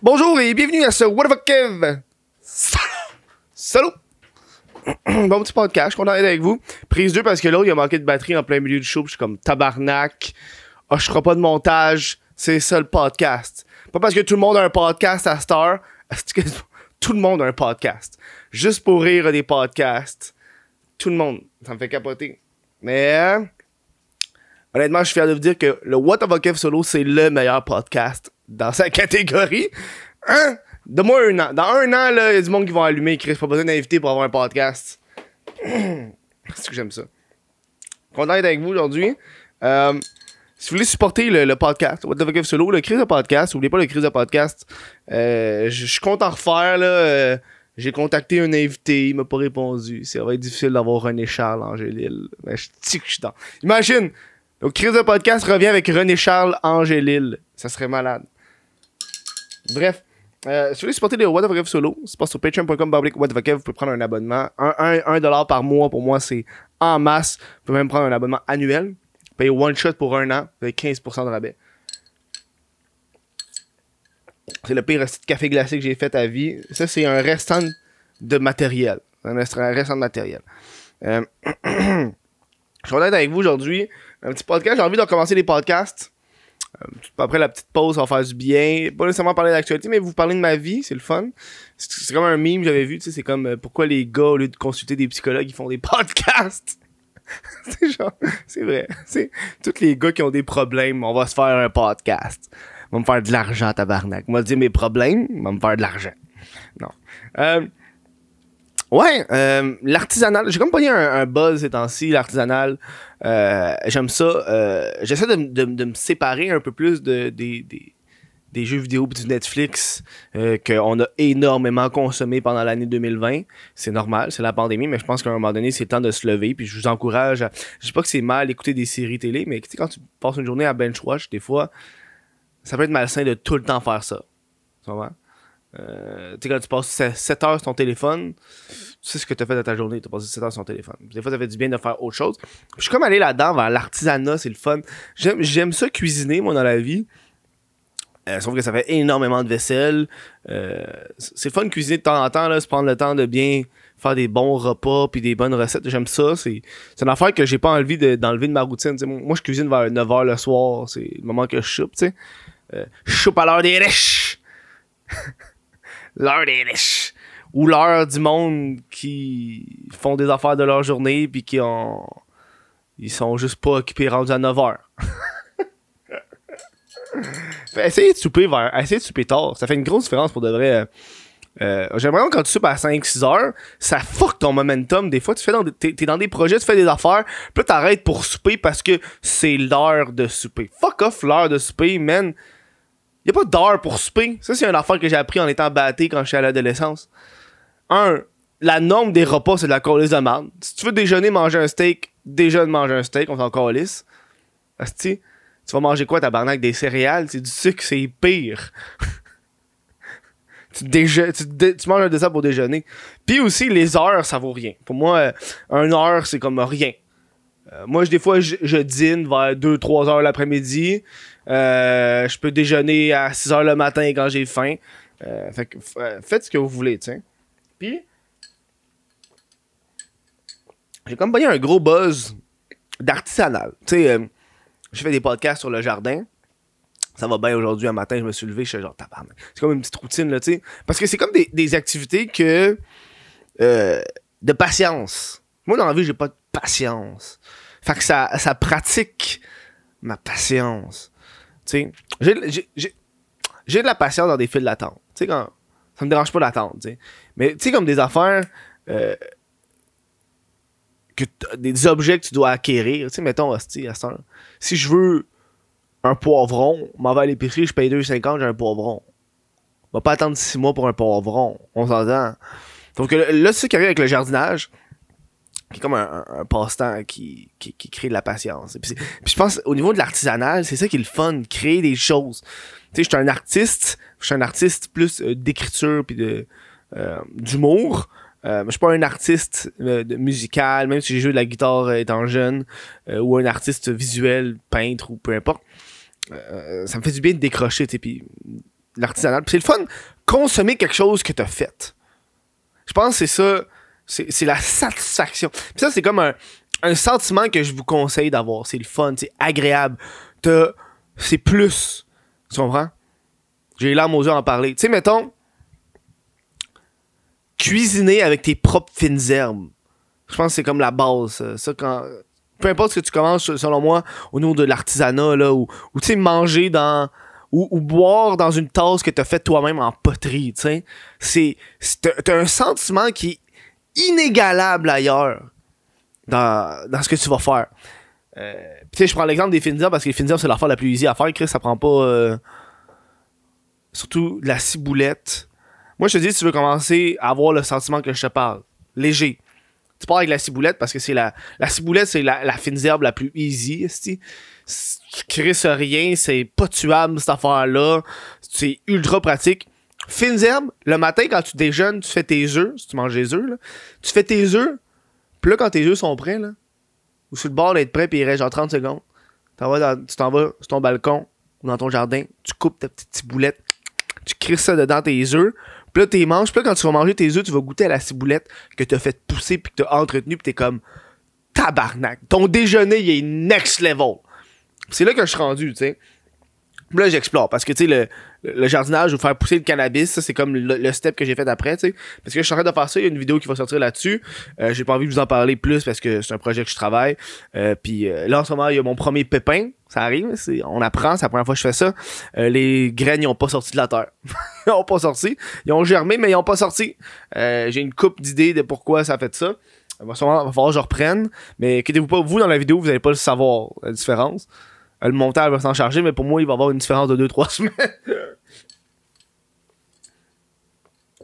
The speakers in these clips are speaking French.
Bonjour et bienvenue à ce What the fuck Kev. Salut. Bon petit podcast, je suis content d'être avec vous. Prise 2 parce que l'autre il a manqué de batterie en plein milieu du show, je suis comme tabarnak. Ah, je ferai pas de montage, c'est ça le podcast. Pas parce que tout le monde a un podcast à Star. Tout le monde a un podcast. Juste pour rire des podcasts. Tout le monde. Ça me fait capoter. Mais hein, honnêtement, je suis fier de vous dire que le What the Kev Solo, c'est le meilleur podcast dans sa catégorie. Hein? Donne-moi un an. Dans un an, il y a du monde qui vont allumer. Chris, pas besoin d'inviter pour avoir un podcast. C'est que j'aime ça. Content d'être avec vous aujourd'hui. Euh, si vous voulez supporter le, podcast, What the fuck Solo, le crise de podcast, n'oubliez pas le crise de podcast. Euh, je suis content de refaire, euh, j'ai contacté un invité, il m'a pas répondu. Ça va être difficile d'avoir René Charles Angélil. Mais je dis que je suis dans. Imagine! Donc, crise de podcast revient avec René Charles Angélil. Ça serait malade. Bref. Euh, si vous voulez supporter les What If Solo, c'est pas sur patreon.com public What vous pouvez prendre un abonnement. Un, un, dollar par mois, pour moi, c'est en masse. Vous pouvez même prendre un abonnement annuel. Payer one shot pour un an, vous avez 15% de rabais. C'est le pire reste de café glacé que j'ai fait à vie. Ça, c'est un restant de matériel. Un rest- un restant de matériel. Euh, je suis content d'être avec vous aujourd'hui. Un petit podcast. J'ai envie de recommencer les podcasts. Euh, après la petite pause, ça va faire du bien. Pas nécessairement parler d'actualité, mais vous parler de ma vie, c'est le fun. C'est comme un meme que j'avais vu, tu sais, c'est comme euh, pourquoi les gars, au lieu de consulter des psychologues, ils font des podcasts? c'est genre, c'est vrai. C'est tous les gars qui ont des problèmes, on va se faire un podcast. On va me faire de l'argent, tabarnak. On va dire mes problèmes, on va me faire de l'argent. Non. Euh, ouais, euh, l'artisanal. J'ai comme eu un, un buzz ces temps-ci, l'artisanal. Euh, J'aime ça. Euh, J'essaie de, me séparer un peu plus de, des, jeux vidéo pis du Netflix euh, qu'on a énormément consommé pendant l'année 2020. C'est normal, c'est la pandémie, mais je pense qu'à un moment donné, c'est le temps de se lever. Puis je vous encourage à... Je dis pas que c'est mal d'écouter des séries télé, mais sais, quand tu passes une journée à bench watch, des fois, ça peut être malsain de tout le temps faire ça. Tu comprends? Euh, tu sais, quand tu passes 7 heures sur ton téléphone, tu sais ce que tu as fait dans ta journée, tu as passé 7 heures sur ton téléphone. Des fois, ça fait du bien de faire autre chose. Je suis comme allé là-dedans vers l'artisanat, c'est le fun. J'aime ça cuisiner, moi, dans la vie. Euh, sauf que ça fait énormément de vaisselle. Euh, c'est le fun de cuisiner de temps en temps, là, se prendre le temps de bien faire des bons repas puis des bonnes recettes. J'aime ça. C'est une affaire que j'ai pas envie de- d'enlever de, ma routine. moi, je cuisine vers 9h le soir. C'est le moment que je choupe. tu sais. Euh, je choupe à l'heure des riches. l'heure des riches. Ou l'heure du monde qui font des affaires de leur journée puis qui ont. Ils sont juste pas occupés rendus à 9h. Fait, essayez de souper vers. Essayez de souper tard. Ça fait une grosse différence pour de vrai. Euh, euh, J'ai l'impression que quand tu soupes à 5-6 heures, ça fuck ton momentum. Des fois, tu fais dans des- t'es, dans des projets, tu fais des affaires, puis t'arrêtes pour souper parce que c'est l'heure de souper. Fuck off l'heure de souper, man. Y a pas d'heure pour souper. Ça, c'est une affaire que j'ai appris en étant batté quand je suis à l'adolescence. Un, la norme des repas, c'est de la colisse de merde. Si tu veux déjeuner, manger un steak, déjeune, manger un steak, on s'en calisse. Asti, tu vas manger quoi, tabarnak? Des céréales? C'est du sucre, c'est pire. tu, tu, manges un dessert pour déjeuner. Puis aussi, les heures, ça vaut rien. Pour moi, euh, une heure, c'est comme rien. Euh, moi, des fois, je, je dîne vers 2-3 heures l'après-midi. Euh, je peux déjeuner à 6 heures le matin quand j'ai faim. Euh, fait que, euh, faites ce que vous voulez, sais. Puis, j'ai comme eu un gros buzz d'artisanal. Tu sais, j'ai fait des podcasts sur le jardin. Ça va bien aujourd'hui, un matin, je me suis levé, je suis genre. C'est comme une petite routine, là, tu sais. Parce que c'est comme des, des activités que. de patience. Moi, dans la vie, j'ai pas de patience. Fait que ça, ça pratique ma patience. J'ai- de la patience dans des files d'attente. Tu sais, quand. Ça me dérange pas d'attendre. Mais, tu sais, comme des affaires. euh, que des objets que tu dois acquérir. Mettons, hostie, si je veux un poivron, m'en vais à l'épicerie, je paye 2,50, j'ai un poivron. On va pas attendre 6 mois pour un poivron. On s'entend. Donc là, c'est ce qui arrive avec le jardinage, qui est comme un, un- un passe-temps qui, qui, qui crée de la patience. Et Puis, puis je pense, au niveau de l'artisanal, c'est ça qui est le fun, créer des choses. Tu sais, je suis un artiste, je suis un artiste plus euh, d'écriture puis de euh, d'humour. Euh, je suis pas un artiste euh, musical, même si j'ai joué de la guitare euh, étant jeune, ou un artiste visuel, peintre ou peu importe. Ça me fait du bien de décrocher, tu sais, puis l'artisanal. C'est le fun, consommer quelque chose que t'as fait. Je pense c'est ça, c'est la satisfaction. Puis ça, c'est comme un, sentiment que je vous conseille d'avoir. C'est le fun, c'est agréable. T'as- C'est plus. Tu comprends? J'ai les larmes aux yeux à en parler. Tu sais, mettons, cuisiner avec tes propres fines herbes. Je pense que c'est comme la base. Ça, quand, peu importe ce que tu commences, selon moi, au niveau de l'artisanat, là, ou, ou tu sais, manger dans. Ou, boire dans une tasse que tu as faite toi-même en poterie, tu sais. C'est. T'as t'as un sentiment qui inégalable ailleurs dans, dans ce que tu vas faire. Euh, tu sais, je prends l'exemple des herbes parce que les herbes, c'est l'affaire la plus easy à faire. Chris, ça prend pas. euh, surtout la ciboulette. Moi, je te dis, si tu veux commencer à avoir le sentiment que je te parle, léger, tu pars avec la ciboulette parce que c'est la. La ciboulette, c'est la, la herbe la plus easy. Tu crisses rien, c'est pas tuable cette affaire-là. C'est ultra pratique. Fines herbes, le matin quand tu déjeunes, tu fais tes œufs, si tu manges des œufs, là, tu fais tes œufs, puis là, quand tes œufs sont prêts, là, ou sur le bord d'être prêt, puis il reste genre 30 secondes, tu t'en vas sur ton balcon ou dans ton jardin, tu coupes ta petite ciboulette, tu crisses ça dedans tes œufs, puis là, t'es manges, puis là, quand tu vas manger tes œufs, tu vas goûter à la ciboulette que t'as fait pousser, puis que t'as entretenu, puis t'es comme tabarnak. Ton déjeuner, il est next level. C'est là que je suis rendu, tu sais. Là, j'explore parce que, tu sais, le, le jardinage ou faire pousser le cannabis, ça, c'est comme le, le step que j'ai fait après, tu sais. Parce que je suis en train de faire ça, il y a une vidéo qui va sortir là-dessus. Euh, j'ai pas envie de vous en parler plus parce que c'est un projet que je travaille. Euh, puis euh, là, en ce moment, il y a mon premier pépin. Ça arrive, c'est, on apprend, c'est la première fois que je fais ça. Euh, les graines, ils ont pas sorti de la terre. ils ont pas sorti. Ils ont germé, mais ils ont pas sorti. Euh, j'ai une coupe d'idées de pourquoi ça fait ça. Il va, sûrement, va falloir que je reprenne. Mais inquiétez-vous pas, vous, dans la vidéo, vous allez pas le savoir, la différence. Le montage va s'en charger, mais pour moi, il va avoir une différence de 2-3 semaines.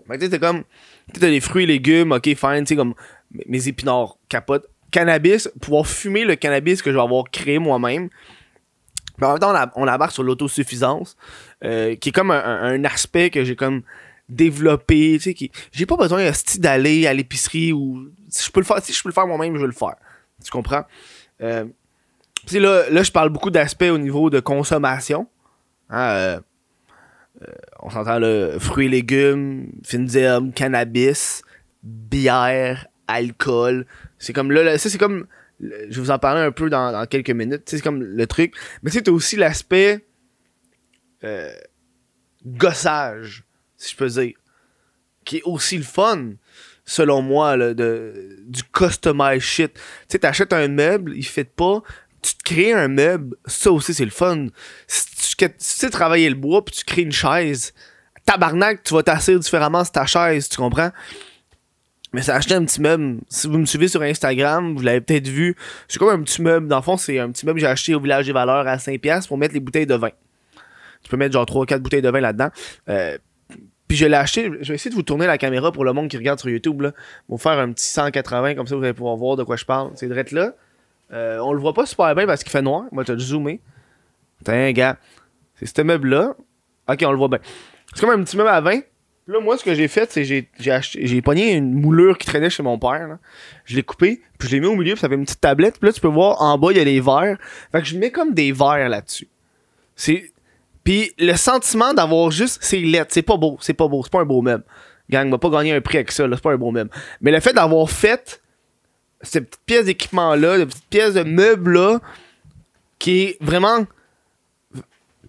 Fait que tu comme. Tu t'as des fruits et légumes, ok, fine, tu sais, comme mes- épinards, capote. Cannabis, pouvoir fumer le cannabis que je vais avoir créé moi-même. En même temps, on, a- on embarque sur l'autosuffisance, euh, qui est comme un, aspect que j'ai comme développé, tu sais, qui. J'ai pas besoin d'aller à l'épicerie ou. Si je peux le faire, si je peux le faire moi-même, je vais le faire. Tu comprends? Euh, tu sais, là, là, je parle beaucoup d'aspects au niveau de consommation. Hein, euh, euh, on s'entend le fruits et légumes, fines herbes, cannabis, bière, alcool. C'est comme là, là, ça c'est comme. Je vais vous en parler un peu dans, quelques minutes. C'est comme le truc. Mais t'as aussi l'aspect euh, gossage, si je peux dire. Qui est aussi le fun, selon moi, là, de, du customize shit. Tu sais, t'achètes un meuble, il fait pas. Tu te crées un meuble, ça aussi c'est le fun. Si tu, si sais travailler le bois puis tu crées une chaise, tabarnak, tu vas t'asseoir différemment sur ta chaise, tu comprends? Mais c'est acheter un petit meuble. Si vous me suivez sur Instagram, vous l'avez peut-être vu. C'est comme un petit meuble. Dans le fond, c'est un petit meuble que j'ai acheté au village des valeurs à 5$ pour mettre les bouteilles de vin. Tu peux mettre genre 3-4 bouteilles de vin là-dedans. Euh, puis je l'ai acheté. Je vais essayer de vous tourner la caméra pour le monde qui regarde sur YouTube. Là. Vous faire un petit 180, comme ça vous allez pouvoir voir de quoi je parle. C'est direct là. Euh, on le voit pas super bien parce qu'il fait noir. Moi, t'as zoomé. Tiens, gars. C'est ce meuble-là. Ok, on le voit bien. C'est comme un petit meuble à vin. Puis là, moi, ce que j'ai fait, c'est j'ai j'ai pogné une moulure qui traînait chez mon père. là. Je l'ai coupé, puis je l'ai mis au milieu, puis ça fait une petite tablette. Puis là, tu peux voir en bas, il y a les verres. Fait que je mets comme des verres là-dessus. C'est. Puis le sentiment d'avoir juste. C'est lettre, c'est pas beau, c'est pas beau, c'est pas un beau meuble. Gang, m'a pas gagné un prix avec ça, là, c'est pas un beau meuble. Mais le fait d'avoir fait cette pièce d'équipement-là, cette petite pièce de meuble-là, qui est vraiment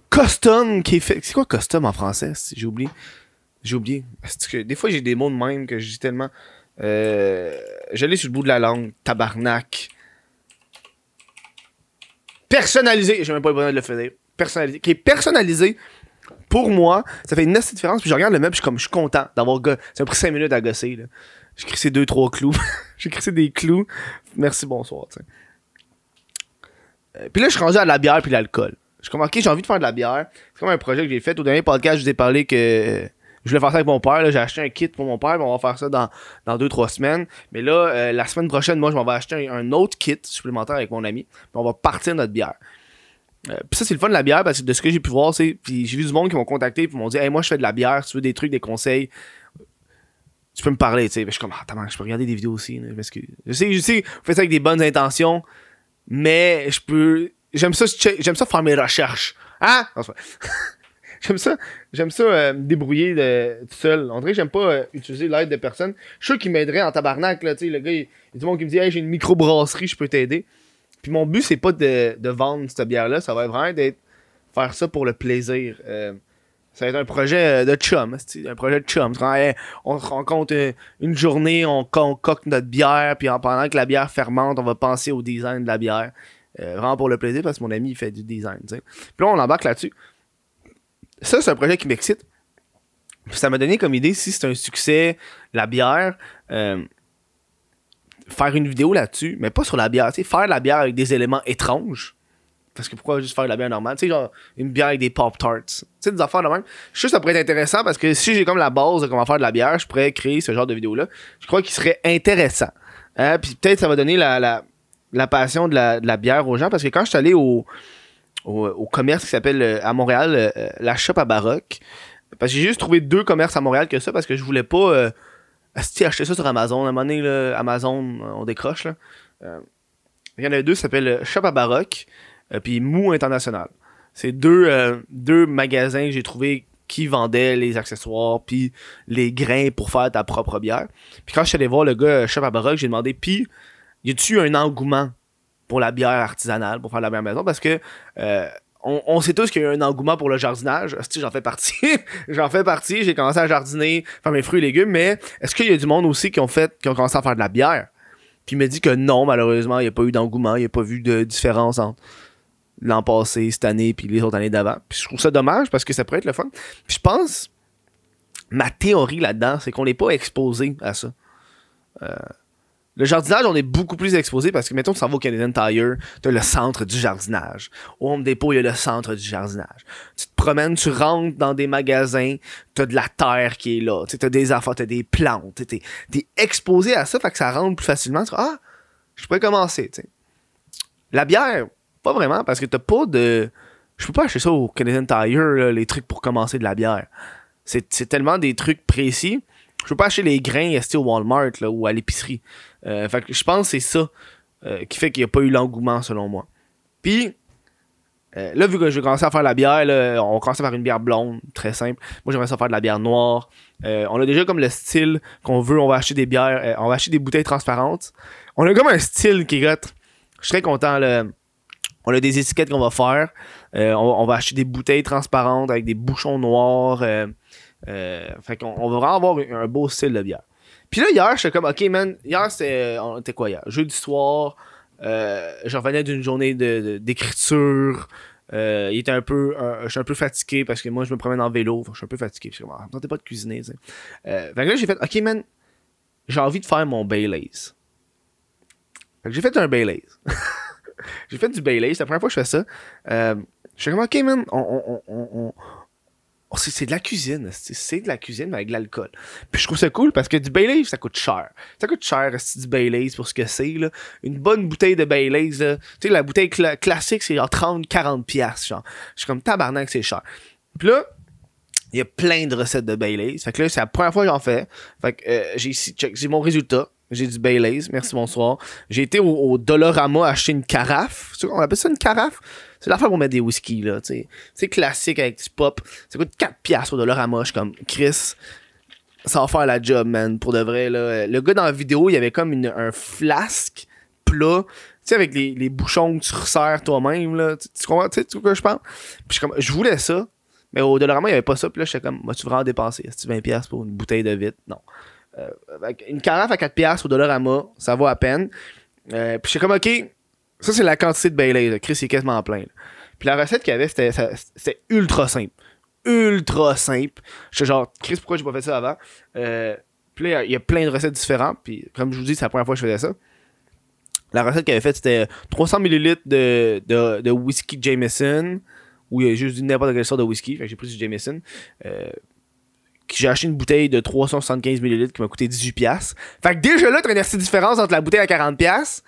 custom, qui est fait. C'est quoi custom en français? J'ai oublié? J'ai oublié. Est-ce que des fois j'ai des mots de même que je dis tellement. Euh, sur le bout de la langue. Tabarnak. Personnalisé. J'ai même pas le bonheur de le faire. Personnalisé. Qui est personnalisé. Pour moi, ça fait une nette différence. Puis je regarde le meuble, je suis comme, je suis content d'avoir. Ça m'a pris 5 minutes à gosser. là. J'ai crissé 2-3 clous. j'ai crissé des clous. Merci, bonsoir. tu. Euh, puis là, je suis rendu à la bière puis l'alcool. Je suis comme, ok, j'ai envie de faire de la bière. C'est comme un projet que j'ai fait. Au dernier podcast, je vous ai parlé que euh, je voulais faire ça avec mon père. J'ai acheté un kit pour mon père. on va faire ça dans, dans 2-3 semaines. Mais là, euh, la semaine prochaine, moi, je m'en vais acheter un, autre kit supplémentaire avec mon ami. Puis on va partir notre bière. Puis ça, c'est le fun de la bière parce que de ce que j'ai pu voir, c'est. Puis j'ai vu du monde qui m'ont contacté. Puis m'ont dit, hey, moi, je fais de la bière. Si tu veux des trucs, des conseils, tu peux me parler. Tu sais. Puis je suis comme, ah, tabarnak, je peux regarder des vidéos aussi. Je. Je sais, je sais, vous faites ça avec des bonnes intentions. Mais je peux. J'aime ça, j'aime ça faire mes recherches. Hein? J'aime ça, j'aime ça euh, me débrouiller de, tout seul. Dirait que j'aime pas euh, utiliser l'aide de personne. Je suis sûr qu'il m'aiderait en tabarnak, là, tu sais, le gars, il, il y a du monde qui me dit, hey, j'ai une microbrasserie, je peux t'aider. Puis mon but, c'est pas de, de vendre cette bière-là, ça va vraiment d'être faire ça pour le plaisir. Euh, ça va être un projet euh, de chum, un projet de chum. On se rencontre euh, une journée, on concocte notre bière, puis en pendant que la bière fermente, on va penser au design de la bière. Euh, vraiment pour le plaisir, parce que mon ami, il fait du design. Puis là, on embarque là-dessus. Ça, c'est un projet qui m'excite. Ça m'a donné comme idée, si c'est un succès, la bière, faire une vidéo là-dessus, mais pas sur la bière, faire la bière avec des éléments étranges. Parce que pourquoi juste faire de la bière normale? Tu sais, genre, une bière avec des Pop-Tarts. Tu sais, des affaires de même. Je suis que ça pourrait être intéressant parce que si j'ai comme la base de comment faire de la bière, je pourrais créer ce genre de vidéo-là. Je crois qu'il serait intéressant. Hein? Puis peut-être ça va donner la, la, passion de la, bière aux gens parce que quand je suis allé au, au, commerce qui s'appelle euh, à Montréal, euh, la shop à Baroque, parce que j'ai juste trouvé deux commerces à Montréal que ça parce que je voulais pas euh, acheter ça sur Amazon. À un moment donné, là, Amazon, on décroche. Là. Euh, il y en a deux, ça s'appelle euh, Shop à Baroque, euh, puis Mou International. C'est deux, euh, deux magasins que j'ai trouvé qui vendaient les accessoires puis les grains pour faire ta propre bière. Puis quand je suis allé voir le gars euh, Shop à Baroque, j'ai demandé puis y a-tu un engouement pour la bière artisanale, pour faire la bière maison? Parce que euh, on, sait tous qu'il y a un engouement pour le jardinage. J'en fais partie? j'en fais partie. J'ai commencé à jardiner, faire mes fruits et légumes, mais est-ce qu'il y a du monde aussi qui ont fait, qui ont commencé à faire de la bière? Puis il me dit que non, malheureusement, il n'y a pas eu d'engouement, il n'y a pas vu de différence entre l'an passé, cette année, puis les autres années d'avant. Puis je trouve ça dommage parce que ça pourrait être le fun. Puis je pense, ma théorie là-dedans, c'est qu'on n'est pas exposé à ça. Euh, le jardinage, on est beaucoup plus exposé parce que, mettons, tu s'en vas au Canadian Tire, t'as le centre du jardinage. Au Home Depot, il y a le centre du jardinage. Tu te promènes, tu rentres dans des magasins, t'as de la terre qui est là, tu t'as des affaires, t'as des plantes, t'es, t'es exposé à ça, fait que ça rentre plus facilement. Tu ah, je pourrais commencer, tu sais. La bière, pas vraiment, parce que t'as pas de... Je peux pas acheter ça au Canadian Tire, les trucs pour commencer de la bière. C'est, tellement des trucs précis. Je peux pas acheter les grains restés au Walmart là, ou à l'épicerie. Euh, fait que je pense que c'est ça euh, qui fait qu'il n'y a pas eu l'engouement selon moi. Puis, euh, là, vu que je vais commencer à faire la bière, on commence faire une bière blonde, très simple. Moi, j'aimerais ça faire de la bière noire. On a déjà comme le style qu'on veut, on va acheter des bières, on va acheter des bouteilles transparentes. On a comme un style qui hot. Je suis content. Là. On a des étiquettes qu'on va faire. Euh, on, va acheter des bouteilles transparentes avec des bouchons noirs. Euh, euh, fait qu'on on va vraiment avoir un, beau style de bière. Puis là, hier, j'étais comme, OK, man, hier, c'était on était quoi hier? Jeudi soir, euh, je revenais d'une journée de- de- d'écriture. Euh, il était un peu, je suis un peu fatigué parce que moi, je me promène en vélo. Je suis un peu fatigué. Je Ah, me tentait pas de cuisiner, tu sais. Fait que là, j'ai fait, OK, man, j'ai envie de faire mon Baileys. Fait que j'ai fait un Baileys. j'ai fait du Baileys. C'est la première fois que je fais ça. Euh, je suis comme, OK, man, on, on- c'est de la cuisine. C'est de la cuisine, mais avec de l'alcool. Puis je trouve ça cool parce que du Baileys, ça coûte cher. Ça coûte cher, du Baileys pour ce que c'est, là? Une bonne bouteille de Baileys. Tu sais, la bouteille cla- classique, c'est genre 30, 40 piastres, genre. Je suis comme tabarnak, c'est cher. Puis là, il y a plein de recettes de Baileys. Fait que là, c'est la première fois que j'en fais. Fait que euh, j'ai mon résultat. J'ai du Baileys, merci, bonsoir. J'ai été au, au Dollarama acheter une carafe. Quoi, On appelle ça une carafe? C'est l'affaire pour mettre des whisky, là, tu. C'est classique avec du pop. Ça coûte 4 piastres au Dollarama. Je suis comme, Chris, ça va faire la job, man. Pour de vrai, là. Le gars dans la vidéo, il avait comme une, un flasque plat. Tu sais, avec les, bouchons que tu resserres toi-même, là. Tu, tu comprends, tu sais, que je pense? Puis je comme, je voulais ça. Mais au Dollarama, il n'y avait pas ça. Puis là, j'étais comme, vas-tu vraiment dépenser? Est-ce 20$ piastres pour une bouteille de vitre? Non. Euh, une carafe à 4$ piastres au Dollarama, ça vaut à peine. Euh, puis j'étais comme, OK, ça, c'est la quantité de Baileys. là. Chris, il est quasiment plein. là. Puis la recette qu'il y avait, c'était, ultra simple. Ultra simple. J'étais genre, Chris, pourquoi j'ai pas fait ça avant? Euh, puis là, il y a plein de recettes différentes. Puis comme je vous dis, c'est la première fois que je faisais ça. La recette qu'il avait faite, c'était 300 ml de, de, whisky Jameson. Où il y a juste n'importe quelle sorte de whisky. J'ai pris du Jameson. Euh, j'ai acheté une bouteille de 375 ml qui m'a coûté 18$. piastres. Fait que déjà là, t'as une petite différence entre la bouteille à 40$. piastres,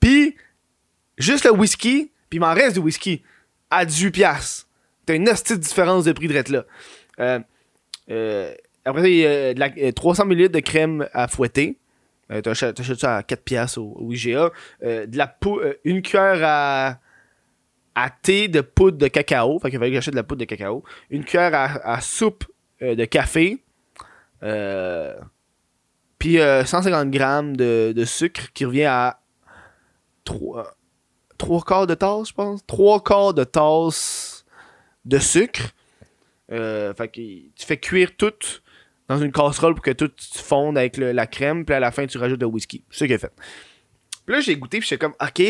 Puis juste le whisky. Puis il m'en reste du whisky à 18$. piastres. T'as une petite différence de prix de rette là. Euh, euh, après ça, il y a de la, euh, 300 ml de crème à fouetter. Euh, t'achètes ça à 4$ piastres au, IGA. De la une cuillère à à thé de poudre de cacao. Fait qu'il fallait que j'achète de la poudre de cacao. Une cuillère à, à soupe de café. Euh, puis euh, 150 grammes de, sucre qui revient à 3, trois quarts de tasse, je pense. 3 quarts de tasse de sucre. Euh, fait que tu fais cuire tout dans une casserole pour que tout fonde avec la crème. Puis à la fin, tu rajoutes le whisky. C'est qu'il a fait. Puis là, j'ai goûté. Puis j'étais comme, OK,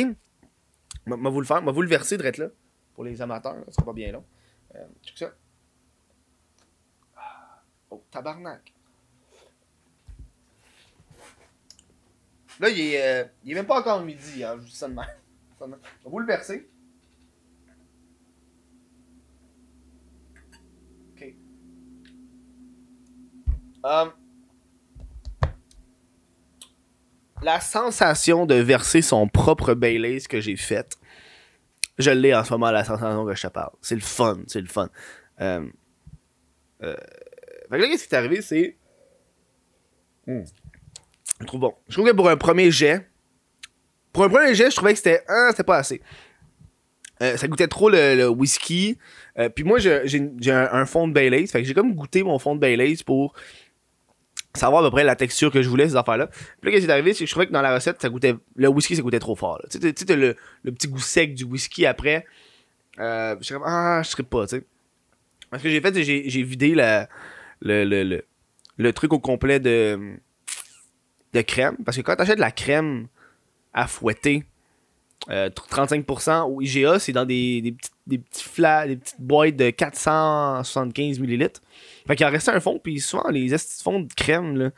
moi, vous le faire. Moi, vous le verser, direct là. Pour les amateurs, ça sera pas bien long. Euh. Oh, tabarnak. Là, il est, euh, il est même pas encore midi, hein, je vous le verser. Ok. Euh, la sensation de verser son propre Baileys que j'ai faite, je l'ai en ce moment, la sensation que je te parle. C'est le fun, c'est le fun. Euh, euh, fait que là, qu'est-ce qui est arrivé, c'est. Hmm. Je trouve bon. Je trouve que pour un premier jet, pour un premier jet, je trouvais que c'était. Ah, c'était pas assez. Euh, ça goûtait trop le, le whisky. Euh, puis moi, j'ai j'ai un, un fond de Baileys. Fait que j'ai comme goûté mon fond de Baileys pour savoir à peu près la texture que je voulais, ces affaires-là. Puis là, qu'est-ce qui est arrivé, c'est que je trouvais que dans la recette, ça goûtait. Le whisky, ça goûtait trop fort. Tu sais, tu le, le petit goût sec du whisky après. Euh, je suis comme, ah, je serais pas, tu sais. Ce que j'ai fait, c'est que j'ai vidé la, le, le, le, le truc au complet de, de crème. Parce que quand t'achètes de la crème à fouetter, euh, 35% au IGA, c'est dans des, des, petits, des petits des petites boîtes de 475 ml. Fait qu'il en restait un fond, puis souvent les estis de crème, là,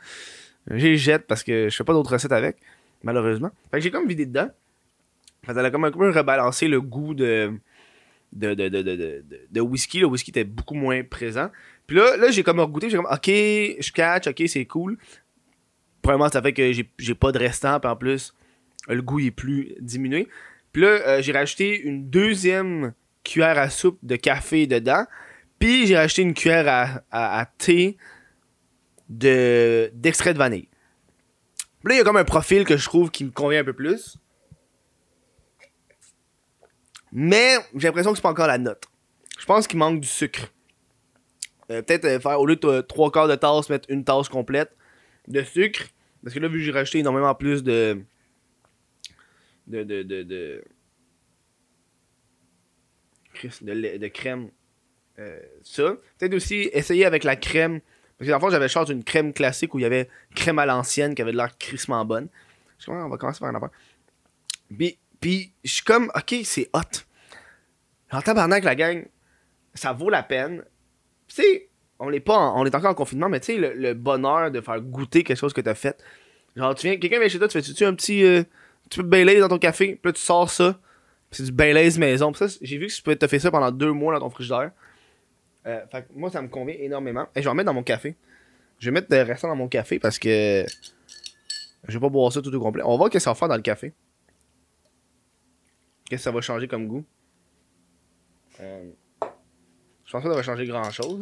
j'ai jette parce que je fais pas d'autres recettes avec, malheureusement. Fait que j'ai comme vidé dedans. Fait que ça a comme un peu rebalancé le goût de, de, de, de, de whisky. Le whisky était beaucoup moins présent. Puis là, là j'ai comme regoûté, j'ai comme, ok, je catch, ok, c'est cool. Premièrement, ça fait que j'ai pas de restant, puis en plus, le goût est plus diminué. Puis là, euh, j'ai rajouté une deuxième cuillère à soupe de café dedans. Puis j'ai rajouté une cuillère à thé de d'extrait de vanille. Puis là, il y a comme un profil que je trouve qui me convient un peu plus. Mais j'ai l'impression que c'est pas encore la note. Je pense qu'il manque du sucre. Euh, Peut-être euh, faire, au lieu de trois quarts de tasse, mettre une tasse complète de sucre. Parce que là, vu que j'ai rajouté énormément plus de. de. de. de. de, crème. euh, ça. Peut-être aussi essayer avec la crème. Parce que dans le fond, j'avais choix d'une crème classique où il y avait crème à l'ancienne qui avait de l'air crissement bonne. Je ah, on va commencer par un affaire. Puis, puis je suis comme, ok, c'est hot. En tabarnak, la gang, ça vaut la peine. Tu sais, on est pas en- on est encore en confinement, mais tu sais, le, bonheur de faire goûter quelque chose que t'as fait. Genre, tu viens, quelqu'un vient chez toi, tu fais-tu un petit, euh, un petit peu de Baileys dans ton café, puis tu sors ça, c'est du Baileys maison. J'ai vu que tu peux te faire ça pendant deux mois dans ton frigidaire. Euh, fait que moi, ça me convient énormément. Et je vais en mettre dans mon café. Je vais mettre le restant dans mon café parce que je vais pas boire ça tout au complet. On va voir qu'est-ce que ça va faire dans le café. Qu'est-ce que ça va changer comme goût. Euh, je pense que ça va changer grand chose.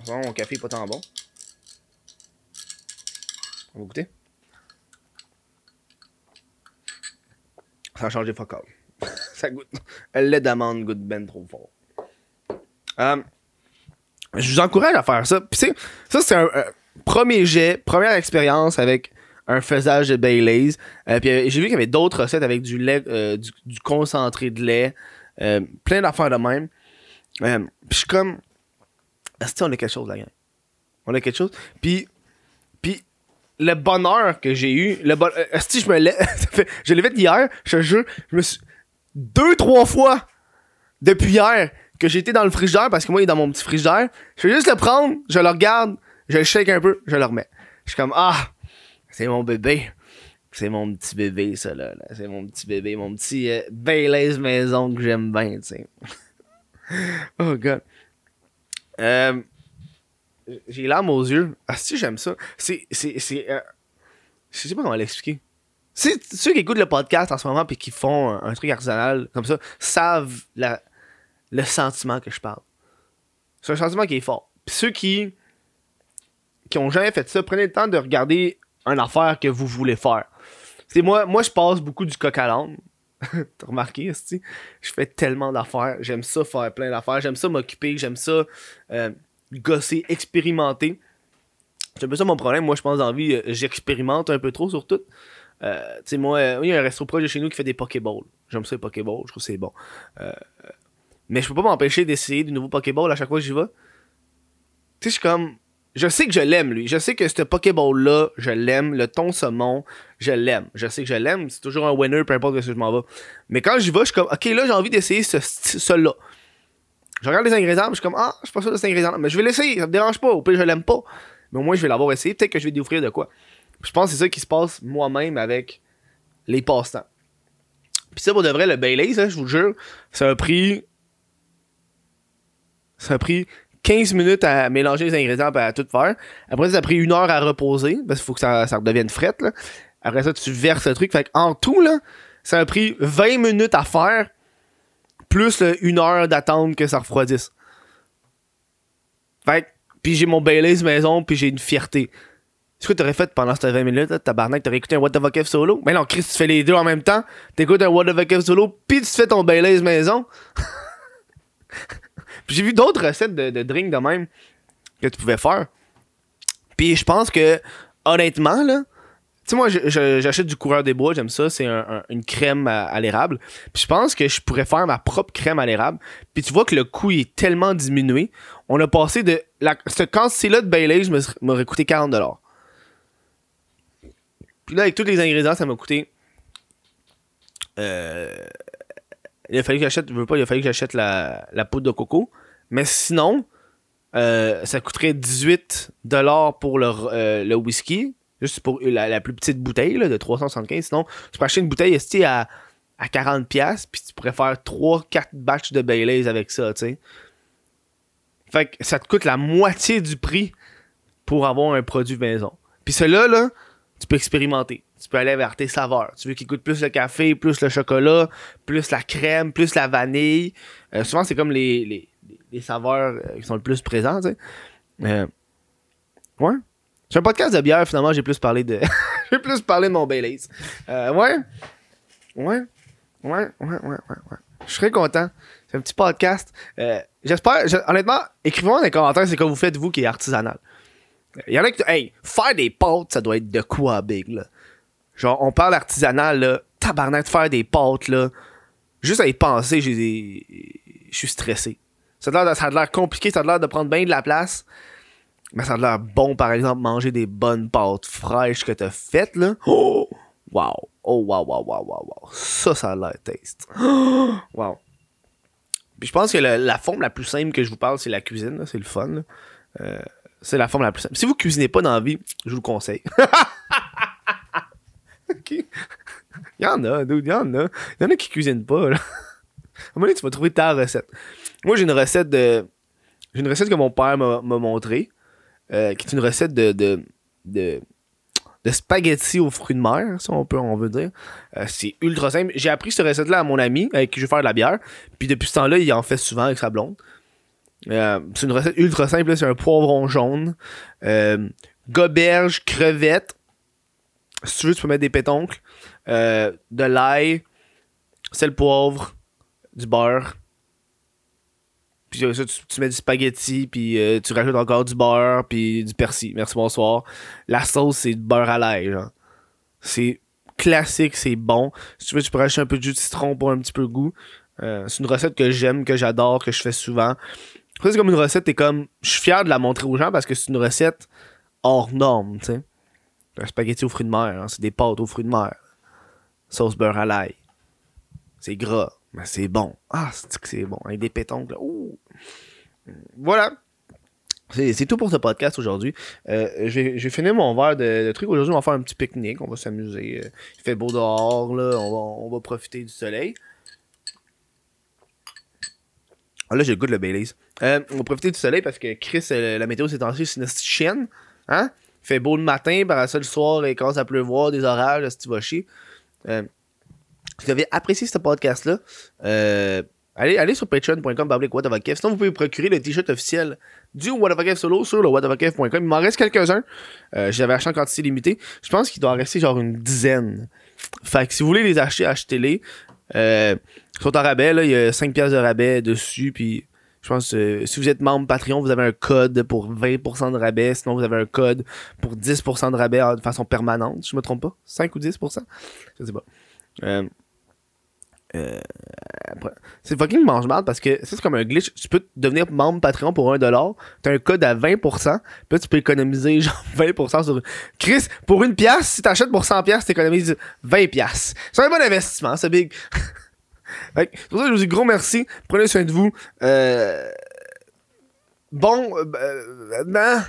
En moment, mon café est pas tant bon. On va goûter. Ça changé fuck all. ça goûte. Le lait d'amande goûte ben trop fort. Euh, je vous encourage à faire ça. Puis, ça, c'est un, premier jet, première expérience avec un faisage de Baileys. Euh, puis, euh, j'ai vu qu'il y avait d'autres recettes avec du lait, du, concentré de lait, plein d'affaires de même. Euh, puis, je suis comme, est-ce qu'on a quelque chose, la gang? On a quelque chose. Puis, puis le bonheur que j'ai eu, le bon, est-ce que je me lève, je l'ai fait hier, je te jure, je me suis, deux, trois fois, depuis hier, que été dans le frigidaire, parce que moi, il est dans mon petit frigidaire, je vais juste le prendre, je le regarde, je le shake un peu, je le remets. Je suis comme, ah, c'est mon bébé. C'est mon petit bébé, ça, là. C'est mon petit bébé, mon petit euh, maison que j'aime bien, tu sais. oh, God. Euh, j'ai larmes aux yeux. Ah, si, j'aime ça. C'est. c'est, c'est euh, je sais pas comment l'expliquer. C'est ceux qui écoutent le podcast en ce moment puis qui font un, un truc artisanal comme ça savent la, le sentiment que je parle. C'est un sentiment qui est fort. Puis ceux qui qui ont jamais fait ça, prenez le temps de regarder une affaire que vous voulez faire. C'est moi, moi je passe beaucoup du coq à l'âne. T'as remarqué, aussi? Je fais tellement d'affaires. J'aime ça faire plein d'affaires. J'aime ça m'occuper. J'aime ça euh, gosser, expérimenter. C'est un peu ça mon problème. Moi, je pense dans la vie, euh, j'expérimente un peu trop sur tout. Euh, tu sais, moi, il y a un resto proche de chez nous qui fait des Pokéballs. J'aime ça, les Pokéballs. Je trouve que c'est bon. Mais je peux pas m'empêcher d'essayer de nouveaux Pokéballs à chaque fois que j'y vais. Tu sais, je suis comme. Je sais que je l'aime, lui. Je sais que ce Pokéball-là, je l'aime. Le ton saumon, je l'aime. Je sais que je l'aime. C'est toujours un winner, peu importe où je m'en vais. Mais quand j'y vais, je suis comme, OK, là, j'ai envie d'essayer ce, là Je regarde les ingrédients, je suis comme, ah, je suis pas sûr de cet ingrédient Mais je vais l'essayer, ça me dérange pas. Au pire, je l'aime pas. Mais au moins, je vais l'avoir essayé. Peut-être que je vais découvrir de quoi. Je pense que c'est ça qui se passe moi-même avec les passe-temps. Puis ça, pour de vrai, le Baileys, je vous jure, ça a pris. Ça a pris 15 minutes à mélanger les ingrédients et à tout faire. Après, ça a pris une heure à reposer, parce qu'il faut que ça, ça redevienne fret. Après ça, tu verses le truc. Fait en tout, ça a pris 20 minutes à faire, plus une heure d'attente que ça refroidisse. Fait puis j'ai mon Baileys maison, puis j'ai une fierté. C'est ce que t'aurais fait pendant ces 20 minutes, là, tabarnak, t'aurais écouté un What the fuck solo? Mais non, Chris, tu fais les deux en même temps. T'écoutes un What the fuck solo, puis tu fais ton Baileys maison. j'ai vu d'autres recettes de, de drink de même que tu pouvais faire. Puis je pense que, honnêtement, là, tu sais, moi, j'achète du coureur des bois, j'aime ça. C'est une crème à, l'érable. Puis je pense que je pourrais faire ma propre crème à l'érable. Puis tu vois que le coût est tellement diminué. On a passé de. La, ce quantité-là de Baileys m'aurait coûté 40$. Puis là, avec tous les ingrédients, ça m'a coûté. Euh, il a fallu que j'achète. Veux pas, il a fallu que j'achète la, la, poudre de coco. Mais sinon, euh, ça coûterait 18$ pour le, euh, le whisky. Juste pour la, plus petite bouteille là, de 375. Sinon, tu peux acheter une bouteille à, à 40$, puis tu pourrais faire 3-4 batchs de Baileys avec ça. Fait que ça te coûte la moitié du prix pour avoir un produit maison. Puis cela là, tu peux expérimenter. Tu peux aller vers tes saveurs. Tu veux qu'il coûte plus le café, plus le chocolat, plus la crème, plus la vanille. Euh, souvent, c'est comme les, les, saveurs euh, qui sont le plus présentes. Euh, ouais. Sur un podcast de bière, finalement, j'ai plus parlé de. j'ai plus parlé de mon Baileys. ouais. Ouais. Ouais. Ouais, ouais, ouais, ouais. Je serais content. C'est un petit podcast. J'espère. honnêtement, écrivez-moi dans les commentaires c'est quoi vous faites, vous, qui est artisanal. Il y en a qui. Hey, faire des pâtes, ça doit être de quoi big, là? Genre, on parle artisanal, là. Tabarnak de faire des pâtes, là. Juste à y penser, j'ai Je suis stressé. Ça a l'air compliqué, ça a l'air de prendre bien de la place. Mais ça a l'air bon, par exemple, manger des bonnes pâtes fraîches que t'as faites, là. Oh! Wow! Oh, wow, wow, wow, wow, wow. Ça, ça a l'air taste. wow. Puis je pense que la forme la plus simple que je vous parle, c'est la cuisine, c'est le fun. Euh, c'est la forme la plus simple. Si vous cuisinez pas dans la vie, je vous le conseille. ok. Il y en a, dude, il y en a. Il y en a qui cuisinent pas, là. À un moment donné, tu vas trouver ta recette. Moi, j'ai une recette de. J'ai une recette que mon père m'a montré. Euh, qui est une recette de. de, de spaghettis aux fruits de mer, si on peut, on veut dire. Euh, c'est ultra simple. J'ai appris cette recette-là à mon ami avec qui je vais faire de la bière. Puis depuis ce temps-là, il en fait souvent avec sa blonde. Euh, c'est une recette ultra simple, c'est un poivron jaune, goberge, crevette. Si tu veux, tu peux mettre des pétoncles, euh, de l'ail, sel poivre, du beurre. Puis ça, tu, mets du spaghetti, puis tu rajoutes encore du beurre, puis du persil. Merci, bonsoir. La sauce, c'est du beurre à l'ail. C'est classique, c'est bon. Si tu veux, tu peux rajouter un peu de jus de citron pour un petit peu de goût. c'est une recette que j'aime, que j'adore, que je fais souvent c'est comme une recette, t'es comme. Je suis fier de la montrer aux gens parce que c'est une recette hors norme, tu sais. Un spaghetti aux fruits de mer, hein, c'est des pâtes aux fruits de mer. Sauce beurre à l'ail. C'est gras, mais c'est bon. Ah, c'est que c'est bon. Avec des pétoncles, Voilà. C'est tout pour ce podcast aujourd'hui. Euh, J'ai fini mon verre de, trucs. Aujourd'hui, on va faire un petit pique-nique. On va s'amuser. Euh, il fait beau dehors, là. On va, profiter du soleil. Ah, là, j'ai le goût de le Baileys. Euh, on va profiter du soleil parce que Chris, la météo s'est c'est une chienne. Hein? Fait beau le matin, par ça le soir, il commence à pleuvoir, des orages, si tu vas chier? Euh, si vous avez apprécié ce podcast-là, euh, allez, allez sur patreon.com Sinon, vous pouvez procurer le t-shirt officiel du What solo sur le whateverkev.com. Il m'en reste quelques-uns. J'avais acheté en quantité limitée. Je pense qu'il doit en rester genre une dizaine. Fait que si vous voulez les acheter, achetez-les. Euh, ils sont en rabais, là. Il y a 5 pièces de rabais dessus. Puis je pense que si vous êtes membre Patreon, vous avez un code pour 20% de rabais. Sinon, vous avez un code pour 10% de rabais de façon permanente. Je me trompe pas. 5 ou 10%? Je sais pas. Euh, euh, c'est fucking mange mal parce que c'est comme un glitch. Tu peux devenir membre Patreon pour 1$. T'as un code à 20%. Puis tu peux économiser genre 20% sur. Chris, pour une pièce, si t'achètes pour 100$, t'économises 20$. C'est un bon investissement, c'est big. fait ça, je vous dis gros merci. Prenez soin de vous. Euh... Bon, euh, ben,